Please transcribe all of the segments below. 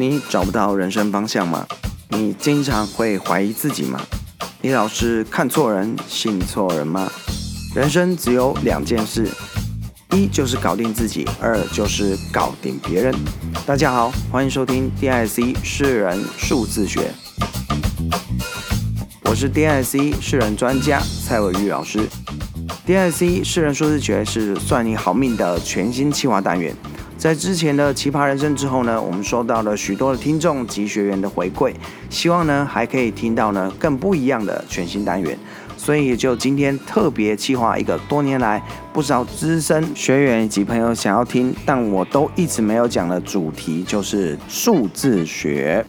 你找不到人生方向吗？你经常会怀疑自己吗？你老是看错人、信错人吗？人生只有两件事，一就是搞定自己，二就是搞定别人。大家好，欢迎收听 D I C 世人数字学，我是 D I C 世人专家蔡伟玉老师。D I C 世人数字学是算你好命的全新企划单元。在之前的奇葩人生之后呢，我们收到了许多的听众及学员的回馈，希望呢还可以听到呢更不一样的全新单元，所以也就今天特别企划一个多年来不少资深学员以及朋友想要听，但我都一直没有讲的主题，就是数字学。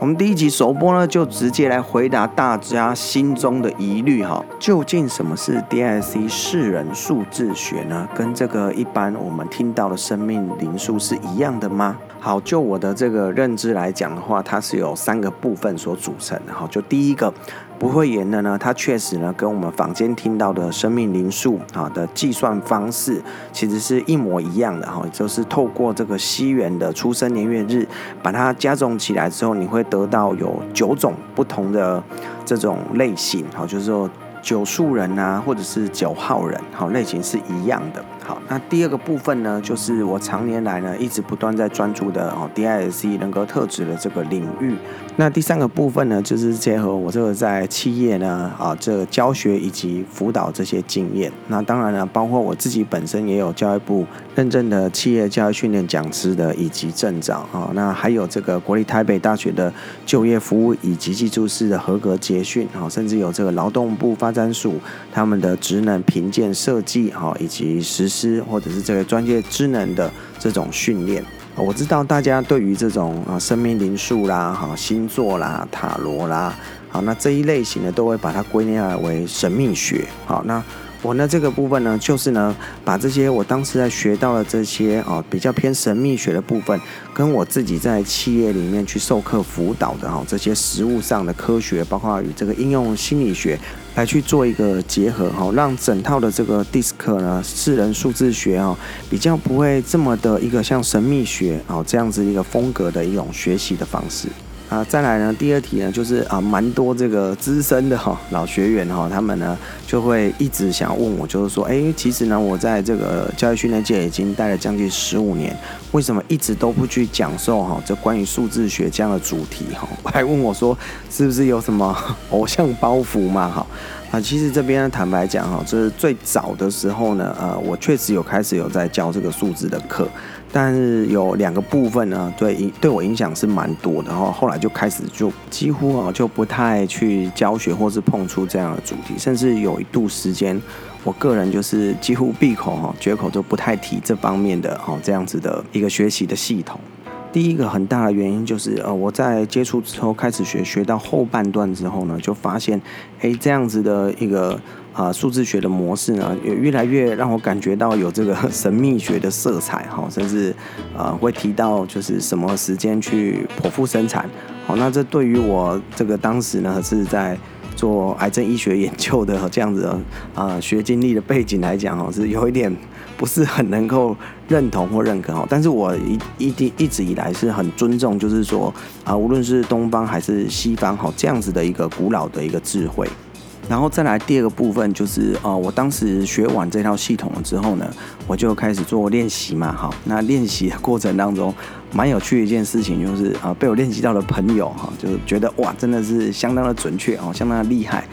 我们第一集首播呢，就直接来回答大家心中的疑虑哈，究竟什么是 DISC 识人数字学呢？跟这个一般我们听到的生命灵数是一样的吗？好，就我的这个认知来讲的话，它是有三个部分所组成的哈。就第一个不会言的呢，它确实呢跟我们坊间听到的生命灵数啊的计算方式其实是一模一样的哈，就是透过这个西元的出生年月日，把它加总起来之后，你会得到有九种不同的这种类型哈，就是说九数人啊，或者是九号人，好，类型是一样的。好，那第二个部分呢，就是我常年来呢一直不断在专注的哦，DISC 人格特质的这个领域。那第三个部分呢，就是结合我这个在企业呢啊这个教学以及辅导这些经验。那当然了，包括我自己本身也有教育部认证的企业教育训练讲师的以及证照啊。那还有这个国立台北大学的就业服务以及技术士的合格结训啊，甚至有这个劳动部发展署他们的职能评鉴设计啊以及实施。或者是这个专业职能的这种训练，我知道大家对于这种啊生命灵数啦、哈星座啦、塔罗啦，好，那这一类型的都会把它归纳为神秘学。好，那。我呢，这个部分呢，就是呢，把这些我当时在学到的这些啊，比较偏神秘学的部分，跟我自己在企业里面去授课辅导的哈，这些实物上的科学，包括与这个应用心理学来去做一个结合哈，让整套的这个 DISC 呢，四人数字学啊，比较不会这么的一个像神秘学啊这样子一个风格的一种学习的方式。啊，再来呢，第二题呢，就是啊，蛮多这个资深的哈老学员哈，他们呢就会一直想问我，就是说，哎，其实呢，我在这个教育训练界已经待了将近十五年，为什么一直都不去讲授哈这关于数字学这样的主题哈？还问我说，是不是有什么偶像包袱嘛？哈啊，其实这边，坦白讲哈，就是最早的时候呢，呃，我确实有开始有在教这个数字的课。但是有两个部分呢，对对我影响是蛮多的，然后后来就开始就几乎啊就不太去教学或是碰触这样的主题，甚至有一度时间，我个人就是几乎闭口哈绝口都不太提这方面的哈这样子的一个学习的系统。第一个很大的原因就是呃我在接触之后开始学，学到后半段之后呢，就发现哎这样子的一个。啊，数字学的模式呢，也越来越让我感觉到有这个神秘学的色彩哈，甚至呃会提到就是什么时间去剖腹生产。好，那这对于我这个当时呢是在做癌症医学研究的这样子的啊学经历的背景来讲哦，是有一点不是很能够认同或认可哈。但是我一一一一直以来是很尊重，就是说啊，无论是东方还是西方哈，这样子的一个古老的一个智慧。然后再来第二个部分就是，呃，我当时学完这套系统了之后呢，我就开始做练习嘛，好，那练习的过程当中，蛮有趣的一件事情就是，啊、被我练习到的朋友哈，就觉得哇，真的是相当的准确哦，相当的厉害。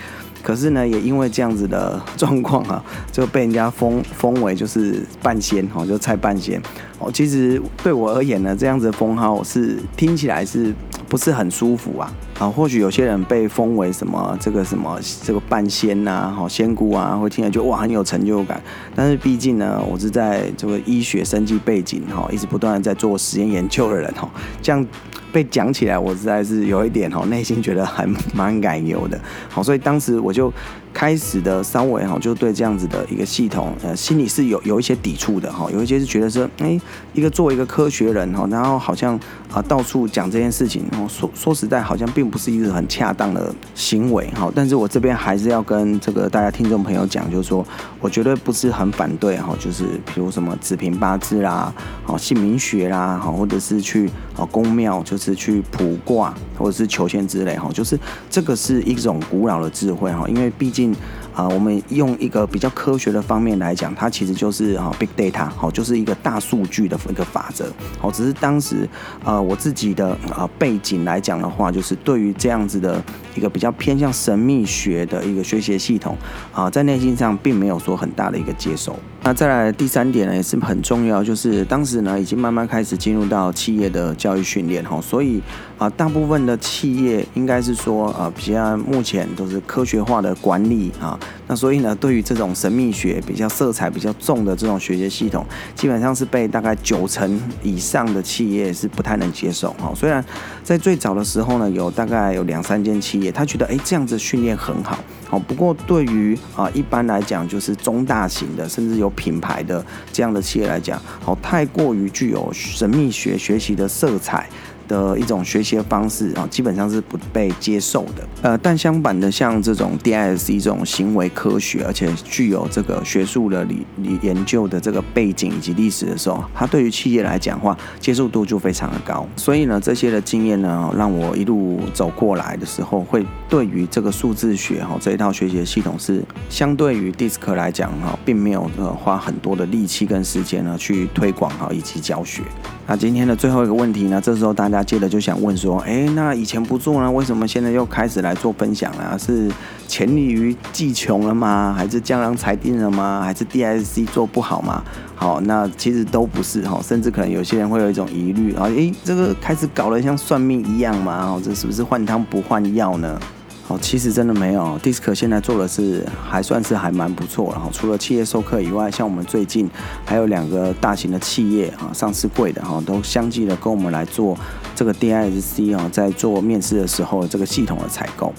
可是呢，也因为这样子的状况啊，就被人家封封为就是半仙哈，就蔡半仙哦。其实对我而言呢，这样子的封号是听起来是不是很舒服啊？啊，或许有些人被封为什么这个什么这个半仙呐，好仙姑啊，会听了就哇很有成就感。但是毕竟呢，我是在这个医学生技背景哈，一直不断的在做实验研究的人哈，这样。被讲起来，我实在是有一点哈，内心觉得还蛮感忧的。好，所以当时我就开始的稍微哈，就对这样子的一个系统，呃，心里是有有一些抵触的哈，有一些是觉得说，哎，一个作为一个科学人哈，然后好像啊到处讲这件事情，然后说说实在，好像并不是一个很恰当的行为哈。但是我这边还是要跟这个大家听众朋友讲，就是说我绝对不是很反对哈，就是比如什么子平八字啦，好姓名学啦，好或者是去啊宫庙，就是去卜卦或者是求签之类哈，就是这个是一种古老的智慧哈，因为毕竟。啊，我们用一个比较科学的方面来讲，它其实就是啊，big data，好，就是一个大数据的一个法则，好，只是当时啊，我自己的啊背景来讲的话，就是对于这样子的一个比较偏向神秘学的一个学习系统啊，在内心上并没有说很大的一个接受。那再来第三点呢，也是很重要，就是当时呢已经慢慢开始进入到企业的教育训练哈，所以啊，大部分的企业应该是说啊，比较目前都是科学化的管理啊，那所以呢，对于这种神秘学比较色彩比较重的这种学习系统，基本上是被大概九成以上的企业是不太能接受哈。虽然在最早的时候呢，有大概有两三间企业，他觉得哎这样子训练很好。好，不过对于啊一般来讲，就是中大型的，甚至有品牌的这样的企业来讲，好，太过于具有神秘学学习的色彩。的一种学习的方式啊，基本上是不被接受的。呃，但相反的，像这种 DISC 这种行为科学，而且具有这个学术的理理研究的这个背景以及历史的时候，它对于企业来讲话，接受度就非常的高。所以呢，这些的经验呢，让我一路走过来的时候，会对于这个数字学哈这一套学习的系统是相对于 DISC 来讲哈，并没有呃花很多的力气跟时间呢去推广哈以及教学。那今天的最后一个问题呢，这时候大家接着就想问说，哎，那以前不做呢，为什么现在又开始来做分享了？是黔鲤鱼技穷了吗？还是江郎才尽了吗？还是 DSC 做不好吗？好，那其实都不是哈，甚至可能有些人会有一种疑虑啊，哎，这个开始搞得像算命一样嘛？哦，这是不是换汤不换药呢？哦，其实真的没有，DISC 现在做的是还算是还蛮不错。然后除了企业授课以外，像我们最近还有两个大型的企业啊，上市柜的哈，都相继的跟我们来做这个 DISC 啊，在做面试的时候这个系统的采购。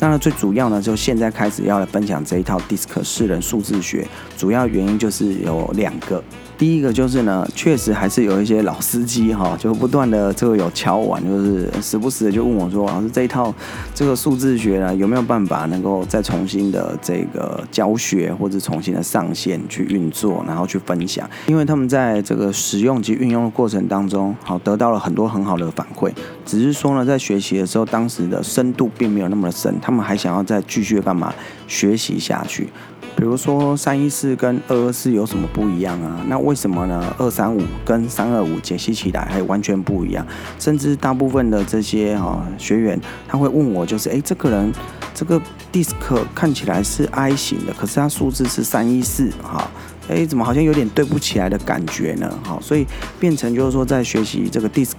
那最主要呢，就现在开始要来分享这一套 DISC 四人数字学，主要原因就是有两个。第一个就是呢，确实还是有一些老司机哈，就不断的这个有敲碗，就是时不时的就问我说，老师这一套这个数字学呢，有没有办法能够再重新的这个教学或者重新的上线去运作，然后去分享，因为他们在这个使用及运用的过程当中，好得到了很多很好的反馈，只是说呢，在学习的时候，当时的深度并没有那么的深，他们还想要再继续干嘛学习下去。比如说三一四跟二二四有什么不一样啊？那为什么呢？二三五跟三二五解析起来还完全不一样，甚至大部分的这些哈学员他会问我，就是哎，这个人这个 DISC 看起来是 I 型的，可是他数字是三一四哈，哎，怎么好像有点对不起来的感觉呢？好，所以变成就是说在学习这个 DISC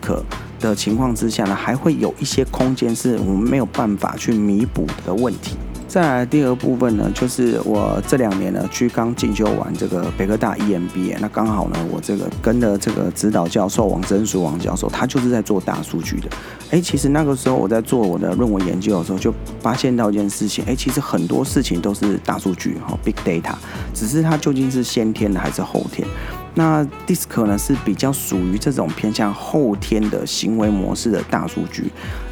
的情况之下呢，还会有一些空间是我们没有办法去弥补的问题。再来第二部分呢，就是我这两年呢去刚进修完这个北科大 EMBA，那刚好呢我这个跟的这个指导教授王真淑王教授，他就是在做大数据的。哎，其实那个时候我在做我的论文研究的时候，就发现到一件事情，哎，其实很多事情都是大数据哈，big data，只是它究竟是先天的还是后天？那 DISCO 呢是比较属于这种偏向后天的行为模式的大数据。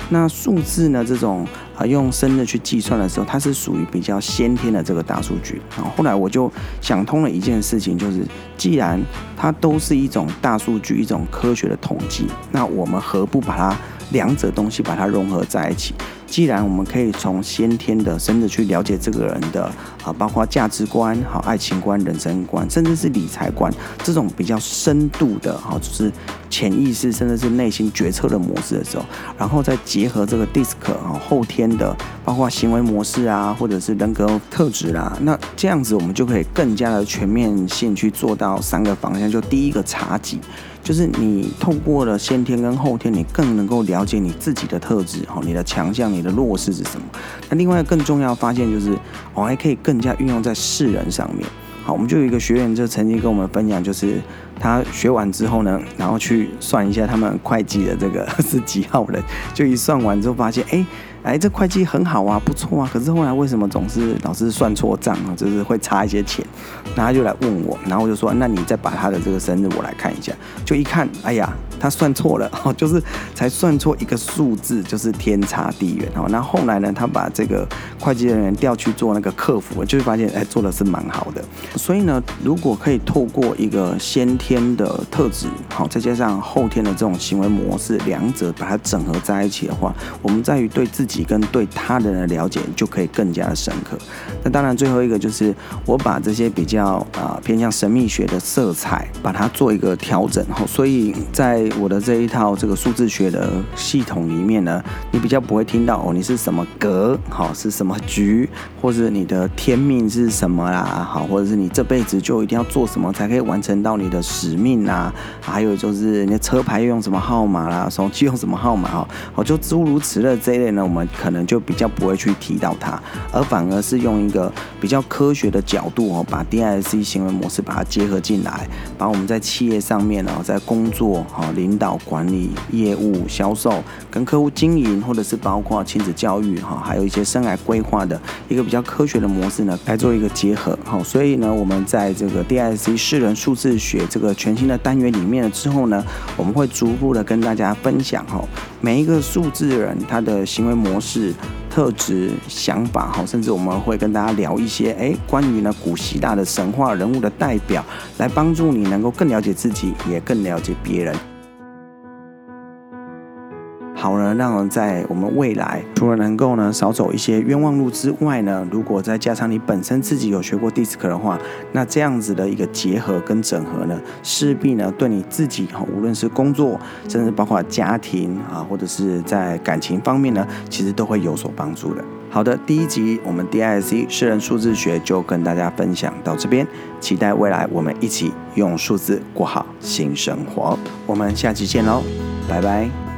那数字呢？这种啊，用生的去计算的时候，它是属于比较先天的这个大数据。然后后来我就想通了一件事情，就是既然它都是一种大数据，一种科学的统计，那我们何不把它两者东西把它融合在一起？既然我们可以从先天的甚至去了解这个人的啊，包括价值观、好爱情观、人生观，甚至是理财观这种比较深度的哈，就是潜意识甚至是内心决策的模式的时候，然后再结合这个 DISC 啊后天的，包括行为模式啊，或者是人格特质啦，那这样子我们就可以更加的全面性去做到三个方向。就第一个茶几。就是你透过了先天跟后天，你更能够了解你自己的特质，哈，你的强项、你的弱势是什么。那另外更重要发现就是，我还可以更加运用在世人上面。好，我们就有一个学员就曾经跟我们分享，就是他学完之后呢，然后去算一下他们会计的这个 是几号人，就一算完之后发现，哎。哎，这会计很好啊，不错啊，可是后来为什么总是老是算错账啊？就是会差一些钱，然后他就来问我，然后我就说，那你再把他的这个生日我来看一下，就一看，哎呀。他算错了，就是才算错一个数字，就是天差地远哈。那后来呢，他把这个会计人员调去做那个客服，就会发现哎，做的是蛮好的。所以呢，如果可以透过一个先天的特质，好，再加上后天的这种行为模式，两者把它整合在一起的话，我们在于对自己跟对他人的了解就可以更加的深刻。那当然，最后一个就是我把这些比较啊偏向神秘学的色彩，把它做一个调整哈。所以在我的这一套这个数字学的系统里面呢，你比较不会听到哦，你是什么格，好，是什么局，或者你的天命是什么啦，好，或者是你这辈子就一定要做什么才可以完成到你的使命啊，还有就是你的车牌用什么号码啦，手机用什么号码哈，好，就诸如此类这一类呢，我们可能就比较不会去提到它，而反而是用一个比较科学的角度哦，把 DISC 行为模式把它结合进来，把我们在企业上面呢，在工作哈领导。管理业务、销售、跟客户经营，或者是包括亲子教育哈，还有一些生涯规划的一个比较科学的模式呢，来做一个结合。好，所以呢，我们在这个 DISC 识人数字学这个全新的单元里面了之后呢，我们会逐步的跟大家分享哈，每一个数字人他的行为模模式、特质、想法哈，甚至我们会跟大家聊一些哎，关于呢古希腊的神话人物的代表，来帮助你能够更了解自己，也更了解别人。好呢，让人在我们未来除了能够呢少走一些冤枉路之外呢，如果再加上你本身自己有学过 DISC 的话，那这样子的一个结合跟整合呢，势必呢对你自己哈，无论是工作，甚至包括家庭啊，或者是在感情方面呢，其实都会有所帮助的。好的，第一集我们 DISC 识人数字学就跟大家分享到这边，期待未来我们一起用数字过好新生活。我们下期见喽，拜拜。